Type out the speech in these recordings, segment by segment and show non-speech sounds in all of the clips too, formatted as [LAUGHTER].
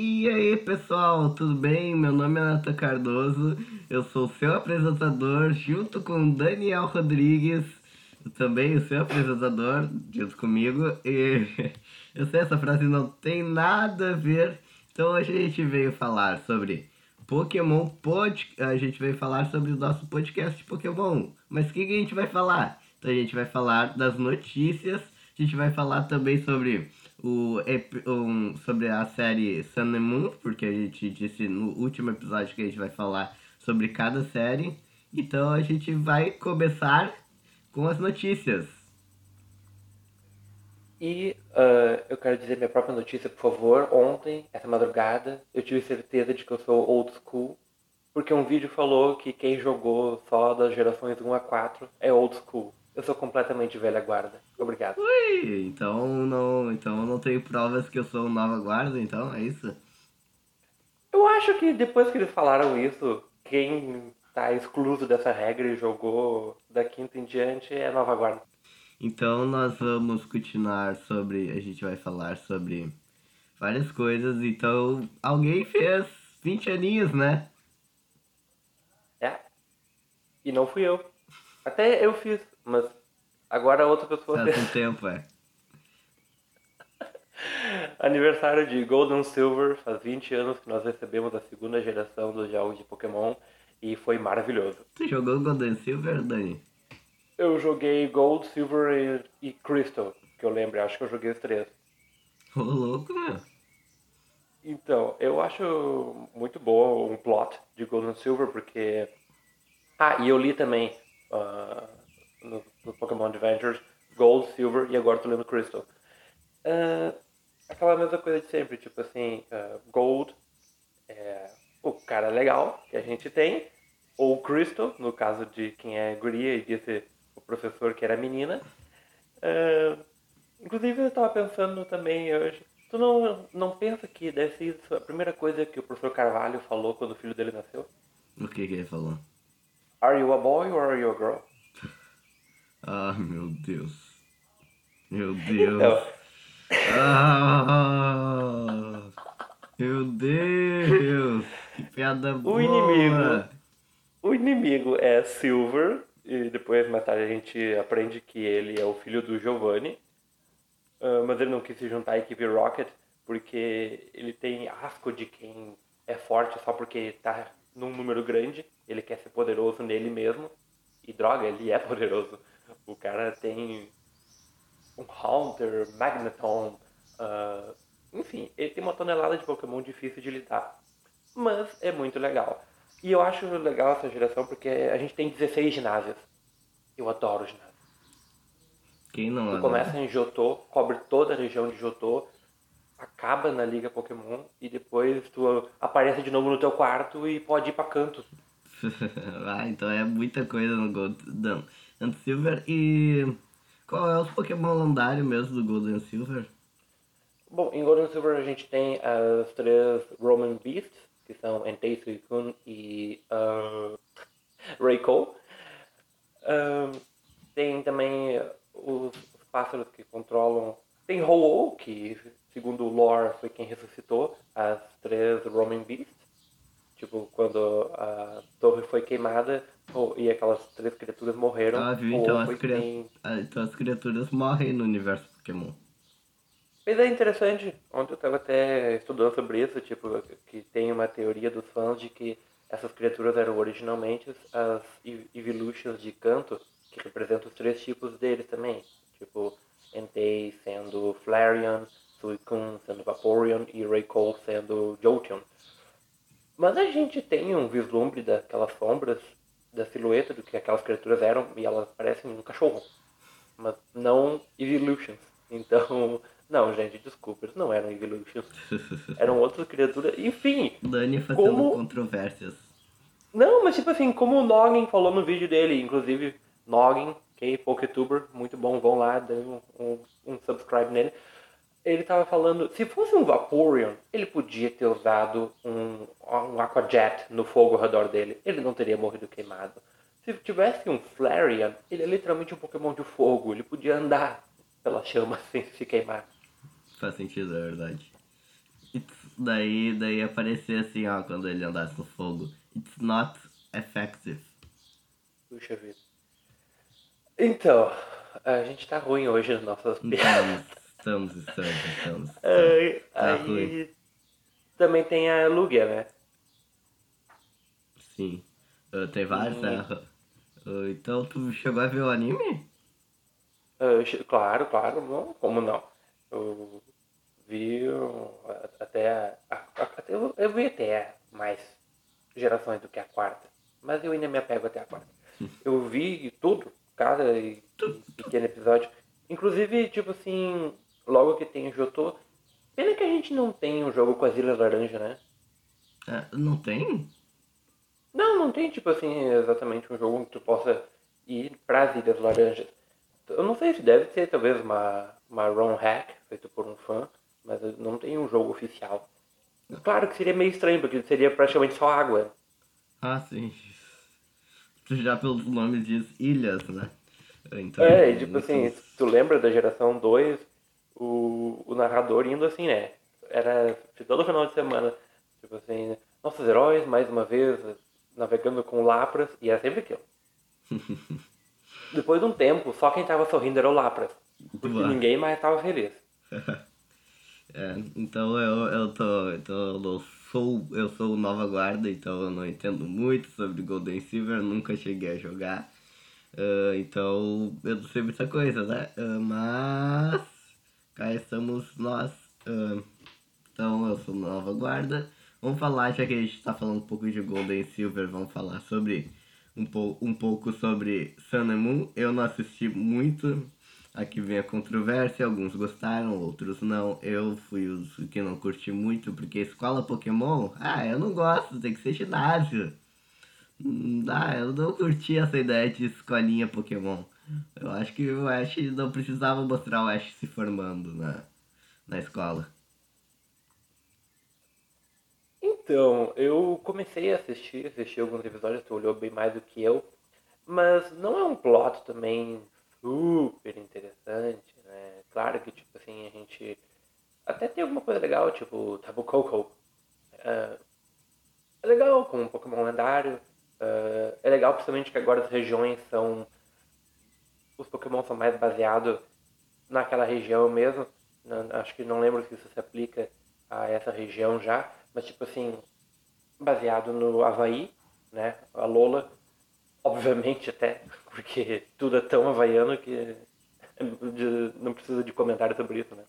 E aí pessoal, tudo bem? Meu nome é Nata Cardoso, eu sou seu apresentador junto com Daniel Rodrigues, também o seu apresentador, junto comigo. E [LAUGHS] eu sei essa frase não tem nada a ver, então hoje a gente veio falar sobre Pokémon Pod. A gente veio falar sobre o nosso podcast Pokémon. Mas o que, que a gente vai falar? Então a gente vai falar das notícias, a gente vai falar também sobre o, um, sobre a série Sun and Moon, porque a gente disse no último episódio que a gente vai falar sobre cada série. Então a gente vai começar com as notícias. E uh, eu quero dizer minha própria notícia, por favor. Ontem, essa madrugada, eu tive certeza de que eu sou old school, porque um vídeo falou que quem jogou só das gerações 1 a 4 é old school. Eu sou completamente velha guarda. Obrigado. Ui, então não, então não tenho provas que eu sou nova guarda, então é isso? Eu acho que depois que eles falaram isso, quem tá excluso dessa regra e jogou da quinta em diante é nova guarda. Então nós vamos continuar sobre, a gente vai falar sobre várias coisas. Então, alguém fez 20 aninhos, né? É. E não fui eu. Até eu fiz. Mas agora outra pessoa Faz um tempo, é. [LAUGHS] Aniversário de Golden Silver, faz 20 anos que nós recebemos a segunda geração dos jogos de Pokémon e foi maravilhoso. Você jogou Golden Silver, Dani? Eu joguei Gold, Silver e, e Crystal, que eu lembro, acho que eu joguei os três. Ô, louco, meu. Então, eu acho muito bom um plot de Golden Silver, porque. Ah, e eu li também uh, no, no Pokémon Adventures, Gold, Silver e agora tô lendo Crystal. Uh, aquela mesma coisa de sempre, tipo assim, uh, Gold é o cara legal que a gente tem, ou Crystal, no caso de quem é guria e disse o professor que era menina. Uh, inclusive eu estava pensando também hoje, tu não, não pensa que deve ser a primeira coisa que o professor Carvalho falou quando o filho dele nasceu? O que, que ele falou? Are you a boy or are you a girl? Ah, meu Deus. Meu Deus. Então... Ah, meu Deus. Que piada boa. O inimigo, o inimigo é Silver. E depois, mais tarde, a gente aprende que ele é o filho do Giovanni. Uh, mas ele não quis se juntar à equipe Rocket porque ele tem asco de quem é forte só porque está num número grande. Ele quer ser poderoso nele mesmo. E droga, ele é [LAUGHS] poderoso. O cara tem um Haunter, Magneton, uh, enfim, ele tem uma tonelada de Pokémon difícil de lidar. Mas é muito legal. E eu acho legal essa geração porque a gente tem 16 ginásios. Eu adoro ginásio. Quem não Tu começa em Jotô, cobre toda a região de Jotô, acaba na Liga Pokémon e depois tu aparece de novo no teu quarto e pode ir pra canto. [LAUGHS] ah, então é muita coisa no Gold. Não. and Silver. E qual é o Pokémon lendário mesmo do Gold and Silver? Bom, em Gold and Silver a gente tem as três Roman Beasts, que são Entei, Suicune e uh, Raikou. Uh, tem também os, os, pássaros que controlam. Tem ho que segundo o lore foi quem ressuscitou as três Roman Beasts. Tipo, quando a torre foi queimada e aquelas três criaturas morreram. Ah, viu? Então as, cri... ah, então as criaturas morrem no universo Pokémon. Mas é interessante, ontem eu estava até estudando sobre isso, tipo, que tem uma teoria dos fãs de que essas criaturas eram originalmente as Evolutions de canto, que representam os três tipos deles também. Tipo, Entei sendo Flareon, Suicune sendo Vaporeon e Raikou sendo Jolteon. Mas a gente tem um vislumbre daquelas sombras, da silhueta do que aquelas criaturas eram, e elas parecem um cachorro. Mas não Evolutions. Então, [LAUGHS] não, gente, desculpa, eles não eram Evolutions. [LAUGHS] Eram outras criaturas. Enfim. Dani fazendo como... controvérsias. Não, mas tipo assim, como o Noggin falou no vídeo dele, inclusive, Noggin, que é Poketuber, muito bom, vão lá, dê um, um, um subscribe nele ele estava falando, se fosse um Vaporeon, ele podia ter usado um, um Aquajet no fogo ao redor dele. Ele não teria morrido queimado. Se tivesse um Flareon, ele é literalmente um Pokémon de fogo. Ele podia andar pela chama [LAUGHS] sem se queimar. Faz sentido, é verdade. daí, daí aparecia assim, ó, quando ele andasse no fogo. It's not effective. Puxa vida. Então, a gente tá ruim hoje nas nossas piadas. Estamos, estamos, estamos, estamos. Aí, Tá aí ruim. também tem a Lugia, né? Sim. Ah, tem vários, Hum. né? Ah, então, tu chegou a ver o anime? Ah, claro, claro, não, como não? Eu vi até, a- eu, eu vi até mais gerações do que a quarta, mas eu ainda me apego até a quarta. [LAUGHS] Eu vi tudo, cada pequeno episódio, inclusive, tipo assim, logo que tem Jotô, pena que a gente não tem um jogo com as Ilhas Laranja, né? Ah, não tem? Não, não tem, tipo assim, exatamente um jogo que tu possa ir para as Ilhas Laranjas. Eu não sei se deve ser talvez uma, uma ROM hack feito por um fã, mas não tem um jogo oficial. Claro que seria meio estranho, porque seria praticamente só água. Ah, sim. Tu já pelos nomes diz ilhas, né? Então, É, e tipo assim, tu lembra da geração 2, o, o narrador indo assim, né? Era todo final de semana, tipo assim, nossos heróis, mais uma vez, navegando com Lapras, e era sempre aquilo. [LAUGHS] Depois de um tempo, só quem tava sorrindo era o Lapras. Porque Boa. ninguém mais tava feliz. [LAUGHS] É, então eu, eu tô. Então eu sou. Eu sou nova guarda, então eu não entendo muito sobre Golden Silver, nunca cheguei a jogar. Ah, então eu não sei muita coisa, né? Ah, mas cá estamos nós. Ah, então eu sou nova guarda. Vamos falar, já que a gente tá falando um pouco de Golden Silver, vamos falar sobre um, pou, um pouco sobre Sun and Moon. Eu não assisti muito. Aqui vem a controvérsia, alguns gostaram, outros não. Eu fui os que não curti muito, porque escola Pokémon, ah, eu não gosto, tem que ser ginásio. Não dá, eu não curti essa ideia de escolinha Pokémon. Eu acho que o Ash não precisava mostrar o Ash se formando na, na escola. Então, eu comecei a assistir, assisti alguns episódios, tu olhou bem mais do que eu, mas não é um plot também super interessante, né? Claro que, tipo assim, a gente até tem alguma coisa legal, tipo Tabu Koko. É, é legal com um Pokémon lendário, é, é legal principalmente que agora as regiões são... Os Pokémon são mais baseados naquela região mesmo. Acho que não lembro se isso se aplica a essa região já, mas tipo assim, baseado no Havaí, né? A Lola, obviamente até, porque tudo é tão havaiano que [LAUGHS] não precisa de comentário sobre isso, né?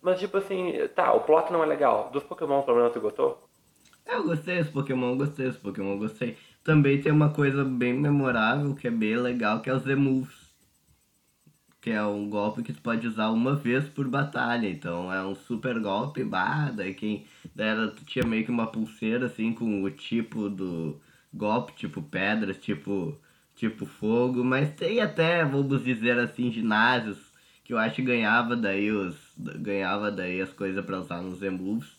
Mas tipo assim, tá, o plot não é legal. Dos Pokémon, pelo menos, você gostou? Eu gostei desse Pokémon, gostei desse Pokémon, gostei. Também tem uma coisa bem memorável, que é bem legal, que é os Z-Moves. Que é um golpe que tu pode usar uma vez por batalha. Então é um super golpe, bah, daí quem. Daí era, tu tinha meio que uma pulseira assim com o tipo do golpe, tipo pedras, tipo, tipo fogo. Mas tem até, vamos dizer assim, ginásios que eu acho que ganhava daí os. ganhava daí as coisas pra usar nos Z-Moves.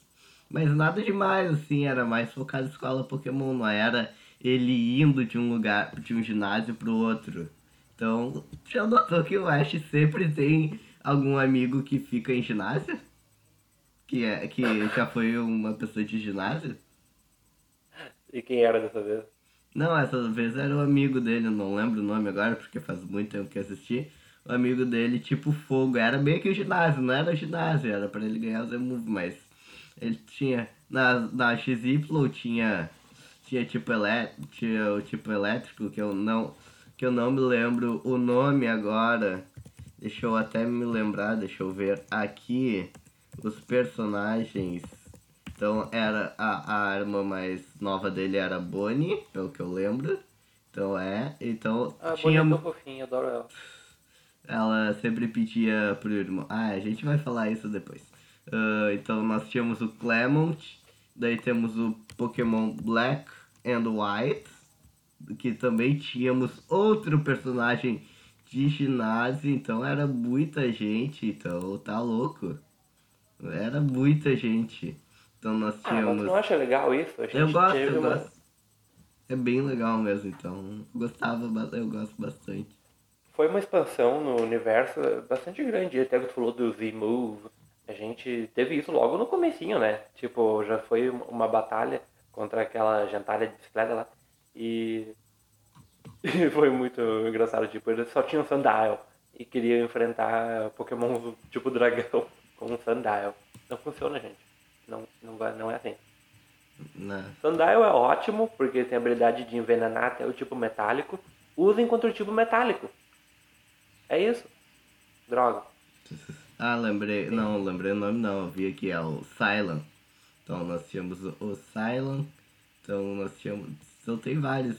Mas nada demais, assim, era mais focado em escola Pokémon, não era ele indo de um lugar, de um ginásio pro outro. Então, já notou que o Ash sempre tem algum amigo que fica em ginásio? Que, é, que já foi uma pessoa de ginásio? E quem era dessa vez? Não, essa vez era o amigo dele, não lembro o nome agora, porque faz muito tempo que assisti. O amigo dele, tipo fogo, era meio que o ginásio, não era o ginásio, era pra ele ganhar o Z-Move, mas ele tinha. Na, na XY tinha. Tinha tipo elétrico. Tinha o tipo elétrico que eu não. Que eu não me lembro o nome agora. Deixa eu até me lembrar, deixa eu ver aqui os personagens. Então era a, a arma mais nova dele era a Bonnie, pelo que eu lembro. Então é. Então Ah, tinha. bonita, fofinha, adoro ela. Ela sempre pedia pro irmão. Ah, a gente vai falar isso depois. Ah, então nós tínhamos o Clement, daí temos o Pokémon Black and White, que também tínhamos outro personagem de ginásio, então era muita gente, então tá louco. Era muita gente. Então nós Ah, mas tínhamos. não acha legal isso? A gente eu gosto, eu uma- gosto. É bem legal mesmo, então gostava, eu gosto bastante. Foi uma expansão no universo bastante grande, até que tu falou do Z-Move. A gente teve isso logo no comecinho, né? Tipo, já foi uma batalha contra aquela gentalha de bicicleta lá. E, e [LAUGHS] foi muito engraçado, tipo, eles só tinham Sandile e queriam enfrentar Pokémon [LAUGHS] tipo dragão [LAUGHS] com um Sandile. Não funciona, gente. Não, não, vai, não é assim. Não. Sandile é ótimo, porque tem a habilidade de envenenar até o tipo metálico. Usem contra o tipo metálico. É isso. Droga. Ah, lembrei. Não, lembrei o nome não. Eu vi aqui, é o Cylon. Então nós tínhamos o, o Cylon. Então nós tínhamos. Então tem vários.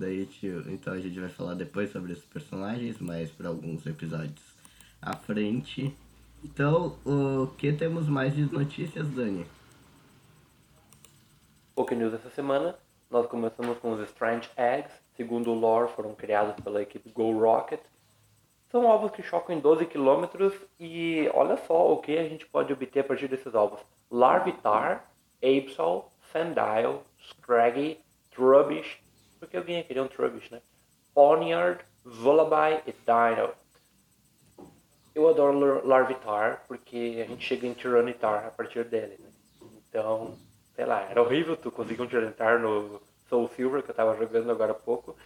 Daí, tio, então a gente vai falar depois sobre esses personagens, mas para alguns episódios à frente. Então, o que temos mais de notícias, Dani? Poké News essa semana, nós começamos com os Strange Eggs. Segundo o lore, foram criados pela equipe Go Rocket. São ovos que chocam em 12 km e olha só o que a gente pode obter a partir desses ovos. Larvitar, Absol, Sandile, Scraggy, Trubbish, porque alguém ia querer um Trubbish, né? Ponyard, Lullaby e Dino. Eu adoro Larvitar porque a gente chega em Tyranitar a partir dele, né? Então, sei lá, era horrível tu conseguir um Tyranitar no Soul Silver que eu tava jogando agora há pouco.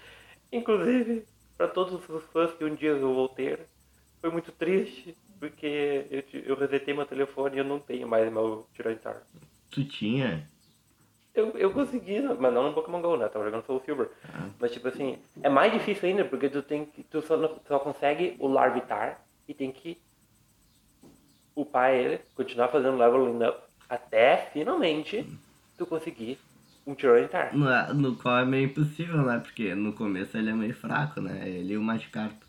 Inclusive, para todos os fãs que um dia eu vou ter, foi muito triste porque eu, eu resetei meu telefone e eu não tenho mais meu Tyranitar. Tu tinha? Eu, eu consegui, mas não no Pokémon GO, né? tava jogando Soul Silver. Mas tipo assim, é mais difícil ainda, porque tu tem que. Tu só, só consegue o Larvitar e tem que upar ele, continuar fazendo leveling up, até finalmente tu conseguir um Tyranitar. No, no qual é meio impossível, né? Porque no começo ele é meio fraco, né? Ele e o Magikarp.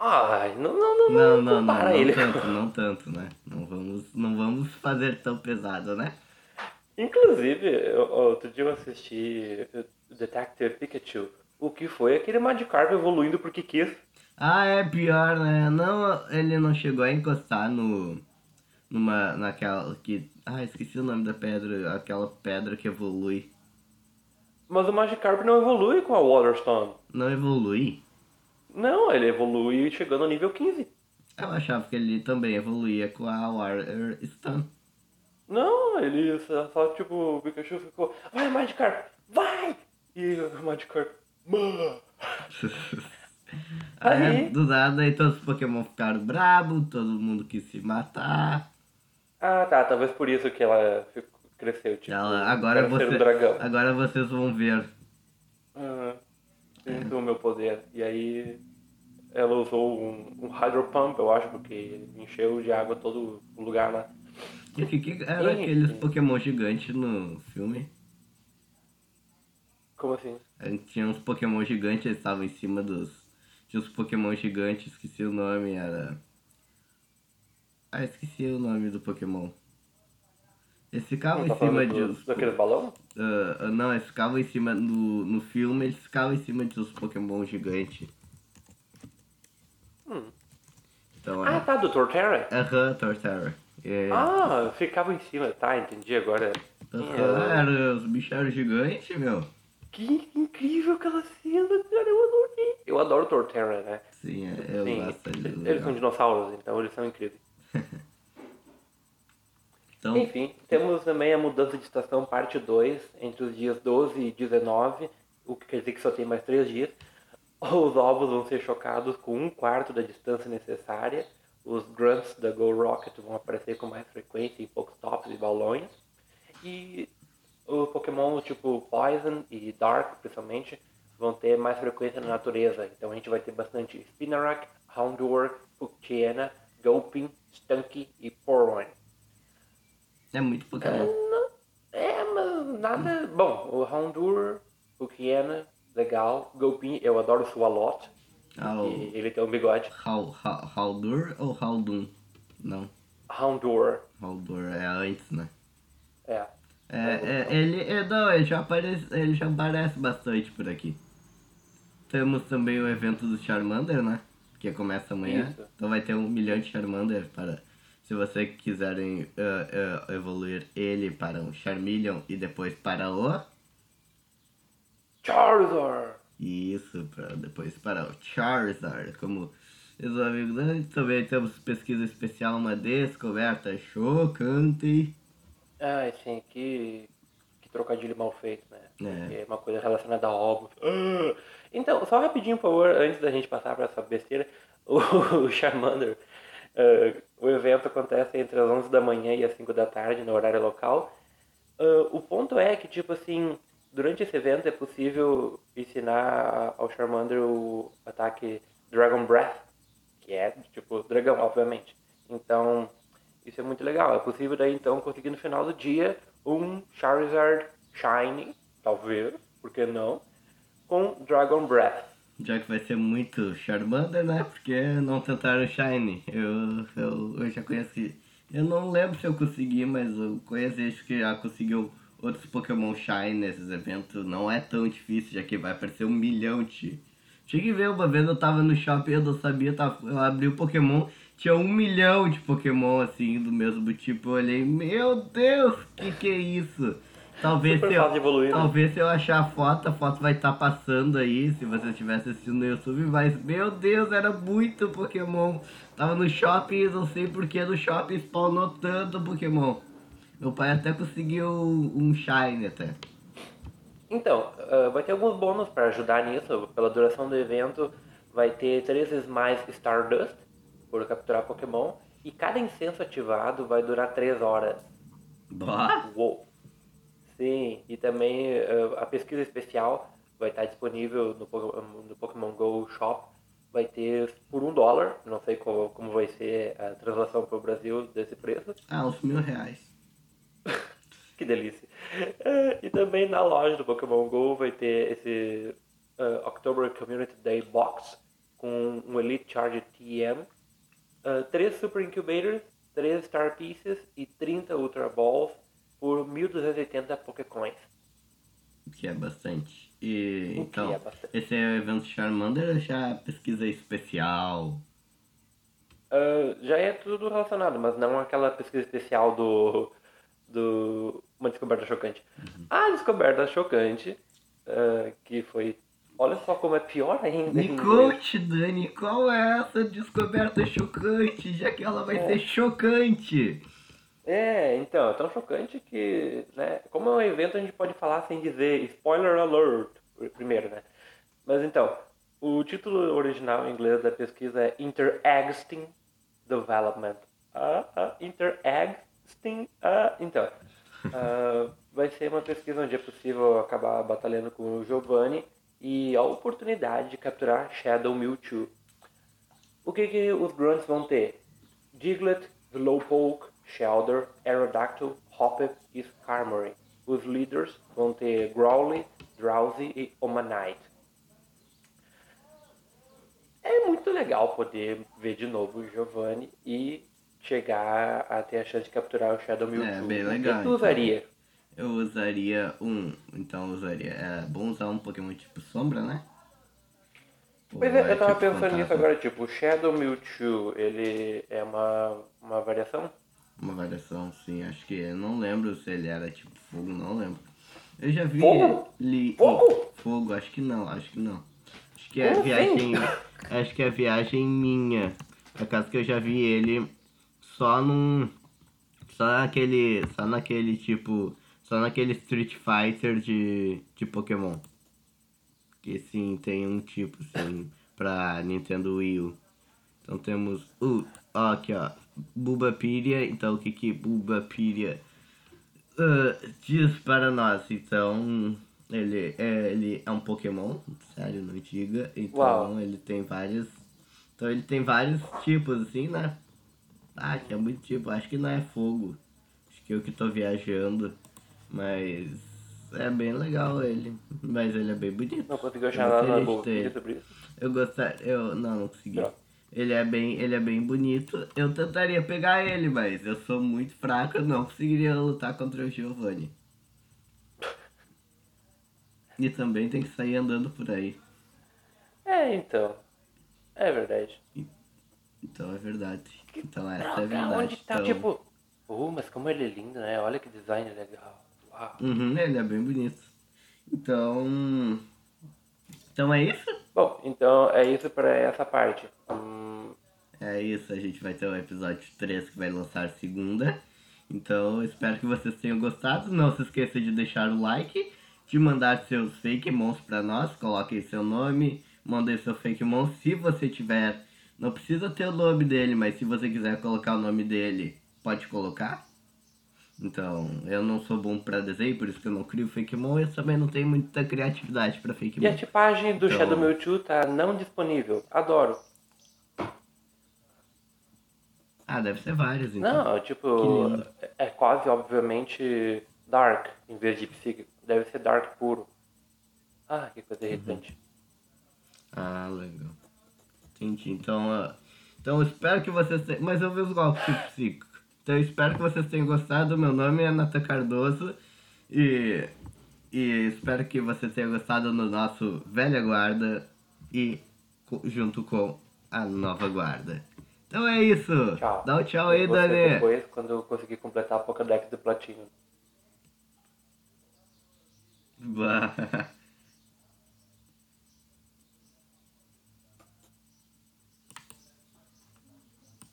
Ai, não, não, não, Não, não, não, não, não ele. tanto, [LAUGHS] não tanto, né? Não vamos, não vamos fazer tão pesado, né? Inclusive, outro dia eu assisti Detective Pikachu. O que foi aquele Magikarp evoluindo porque quis. Ah, é pior, né? Não, ele não chegou a encostar no. Numa. naquela. que. Ah, esqueci o nome da pedra. Aquela pedra que evolui. Mas o Magikarp não evolui com a Waterstone. Não evolui? Não, ele evolui chegando ao nível 15. Eu achava que ele também evoluía com a Water Stone. Não, ele só, tipo, o Pikachu ficou, vai Magikarp, vai! E o Magikarp, mano. [LAUGHS] Aí, Aí. do nada, aí todos os Pokémon ficaram bravos, todo mundo quis se matar. Ah, tá, talvez por isso que ela ficou- cresceu, tipo, Ela, agora, você, um dragão. agora vocês vão ver. Ah, sinto o meu poder. E aí ela usou um, um Hydro Pump, eu acho, porque encheu de água todo o lugar lá. E o que, que era Sim, aqueles. Pokémon gigantes no filme? Como assim? Aí Tinha uns Pokémon gigantes, eles estavam em cima dos. Tinha uns Pokémon gigantes, esqueci o nome, era. Ah, esqueci o nome do Pokémon. Eles ficavam Não tá em cima de uns. daqueles balão? Ah, ah, não, eles ficavam em cima. No, no filme, eles ficavam em cima de uns Pokémon gigantes. Hum. Então Ah, é. tá, do Torterra. Aham, Torterra. É. Ah, ficava em cima, tá, entendi agora. Aham, era, os bichos eram gigantes, meu. Que incrível aquela cena, cara, eu adorei. Eu adoro Torterra, né? Sim, é, eu Sim, gosto eles legal. são dinossauros, então eles são incríveis. [LAUGHS] Então, Enfim, temos também a mudança de estação parte 2, entre os dias 12 e 19, o que quer dizer que só tem mais 3 dias. Os ovos vão ser chocados com um quarto da distância necessária. Os grunts da Go Rocket vão aparecer com mais frequência em Pokestops e balões. E os Pokémon tipo Poison e Dark, principalmente, vão ter mais frequência na natureza. Então a gente vai ter bastante Spinarak, Houndour, Puktiana, Gulpin, Stunky e Porwine. é muito Pokémon. Não- É, mas nada. Bom, o Houndour, o Kiana, legal. Gulpin, eu adoro o Swalot. E ele tem um bigode. Hal- Hal- Haldur ou Haldun? Não, Houndour. Haldur é antes, né? É. É, é, ele, é, não, ele já, aparece, ele já aparece bastante por aqui. Temos também o evento do Charmander, né? Que começa amanhã. Isso. Então vai ter um milhão de Charmander para... Se vocês quiserem eh, eh, evoluir ele para um Charmeleon e depois para o... Charizard! Isso, para depois para o Charizard. Como Meus amigos, né? também temos pesquisa especial, uma descoberta chocante. Ah, sim, que, que trocadilho mal feito, né? É. É uma coisa relacionada a ovos. Ah! Então, só rapidinho, por favor, antes da gente passar para essa besteira, [LAUGHS] o Charmander, ah, o evento acontece entre as 11 da manhã e as 5 da tarde, no horário local. Ah, o ponto é que, tipo assim, durante esse evento é possível ensinar ao Charmander o ataque Dragon Breath, que é, tipo, dragão, obviamente. Então, isso é muito legal. É possível daí, então, conseguir no final do dia um Charizard Shiny, talvez, por que não, com Dragon Breath. Já que vai ser muito Charmander, né? Porque não tentaram Shine. Eu, eu, eu já conheci. Eu não lembro se eu consegui, mas eu conheci, acho que já conseguiu outros Pokémon Shine nesses eventos. Não é tão difícil, já que vai aparecer um milhão de. Tinha que ver, uma vez eu tava no shopping, eu não sabia, eu, tava, eu abri o Pokémon, tinha um milhão de Pokémon assim, do mesmo tipo. Eu olhei, meu Deus, que que é isso? Talvez Super se eu, evoluir, né? talvez se eu achar a foto, a foto vai estar passando aí, se você estiver assistindo no YouTube, mas meu Deus, era muito Pokémon. Tava no shopping, não sei porque no shopping spawnou tanto Pokémon. Meu pai até conseguiu um Shine até. Então, ah, vai ter alguns bônus para ajudar nisso. Pela duração do evento, vai ter 3 Smiles Stardust por capturar Pokémon. E cada incenso ativado vai durar 3 horas. Boa. Uou! Sim, e também eh, a pesquisa especial vai estar disponível no, no Pokémon Go Shop. Vai ter por um dólar, não sei como, como vai ser a translação para o Brasil desse preço. Ah, uns mil reais. Que delícia! Eh, E também na loja do Pokémon Go vai ter esse eh, October Community Day Box com um Elite Charge TM, 3 Super Incubators, 3 Star Pieces e 30 Ultra Balls por 1280 Pokécoins. Que é bastante. E O então, é bastante? esse é o evento Charmander ou já pesquisa especial? Ah, já é tudo relacionado, mas não aquela pesquisa especial do, do uma descoberta chocante. A descoberta chocante, ah, que foi. Olha só como é pior ainda. Me conte, Dani, qual é essa descoberta chocante, já que ela vai É. ser chocante? É, então, é tão chocante que, né, como é um evento a gente pode falar sem dizer spoiler alert, primeiro, né? Mas então, o título original em inglês da pesquisa é Interexting Development. Ah, ah, Interexting, ah, então, ah, vai ser uma pesquisa onde é possível acabar batalhando com o Giovanni e a oportunidade de capturar Shadow Mewtwo. O que, que os Grunts vão ter? Diglett, Slowpoke, Shelder, Aerodactyl, Hoppip e Skarmory. Os líderes vão ter Growly, Drowsy e Omanite. É muito legal poder ver de novo o Giovanni e chegar a ter a chance de capturar o Shadow Mewtwo. É, bem O que legal, tu então. usaria? Eu usaria um. Então eu usaria. É bom usar um Pokémon tipo sombra, né? Pois é, é eu tava tipo pensando fantasma? nisso agora, tipo, o Shadow Mewtwo, ele é uma, uma variação? Uma variação, sim. Acho que. Eu não lembro se ele era tipo fogo, não lembro. Eu já vi. Fogo? Li, Fogo? Fogo, acho que não, acho que não. Acho que é Como viagem. assim? Acho que é viagem minha. Por causa que eu já vi ele só num. Só naquele. Só naquele tipo. Só naquele Street Fighter de, de Pokémon. Que sim, tem um tipo sim pra Nintendo Wii U. Então temos o. Ó, aqui ó. Bulbapedia. Então o que que Bulbapedia ah, diz para nós? Então. Ele é, ele é um Pokémon, sério, não diga. Então Uau. ele tem vários. Então ele tem vários tipos, assim, né? Ah, que é muito tipo. Acho que não é fogo. Acho que eu que tô viajando. Mas é bem legal ele. Mas ele é bem bonito. Não conseguiu achar nada na boa ter. sobre isso? Eu gostaria. Eu não, não consegui. Droga. Ele é bem, ele é bem bonito. Eu tentaria pegar ele, mas eu sou muito fraco, eu não conseguiria lutar contra o Giovanni. E também tem que sair andando por aí. É, então. É verdade. Então é verdade. Então essa é Droga, verdade. onde tá, então... tipo... Uh, mas como ele é lindo, né? Olha que design legal. Uau. Uhum, ele é bem bonito. Então. Então é isso? Bom, então é isso para essa parte. Hum, É isso, a gente vai ter o episódio 3 que vai lançar segunda. Então, espero que vocês tenham gostado. Não se esqueça de deixar o like, de mandar seus fake mons pra nós. Coloquem seu nome, mandem seu fake mon. Se você tiver, não precisa ter o nome dele, mas se você quiser colocar o nome dele, pode colocar. Então, eu não sou bom pra desenho, por isso que eu não crio fake mon. Eu também não tenho muita criatividade pra fake E a tipagem do Então- Shadow Mewtwo tá não disponível. Adoro. Ah, deve ser vários, então. Não, tipo, é quase obviamente Dark em vez de psíquico. Deve ser Dark puro. Ah, que Uhum. coisa irritante. Ah, legal. Entendi. Então, ah, então eu espero que vocês tenham. Mas eu vi os golpes tipo psíquico. Então eu espero que vocês tenham gostado. Meu nome é Natan Cardoso. E, e espero que vocês tenham gostado do nosso Velha Guarda e junto com a Nova Guarda. Então é isso. Tchau. Dá um tchau aí, Dani. Depois, quando eu conseguir completar a Pokédex do Platino. Bah. [LAUGHS]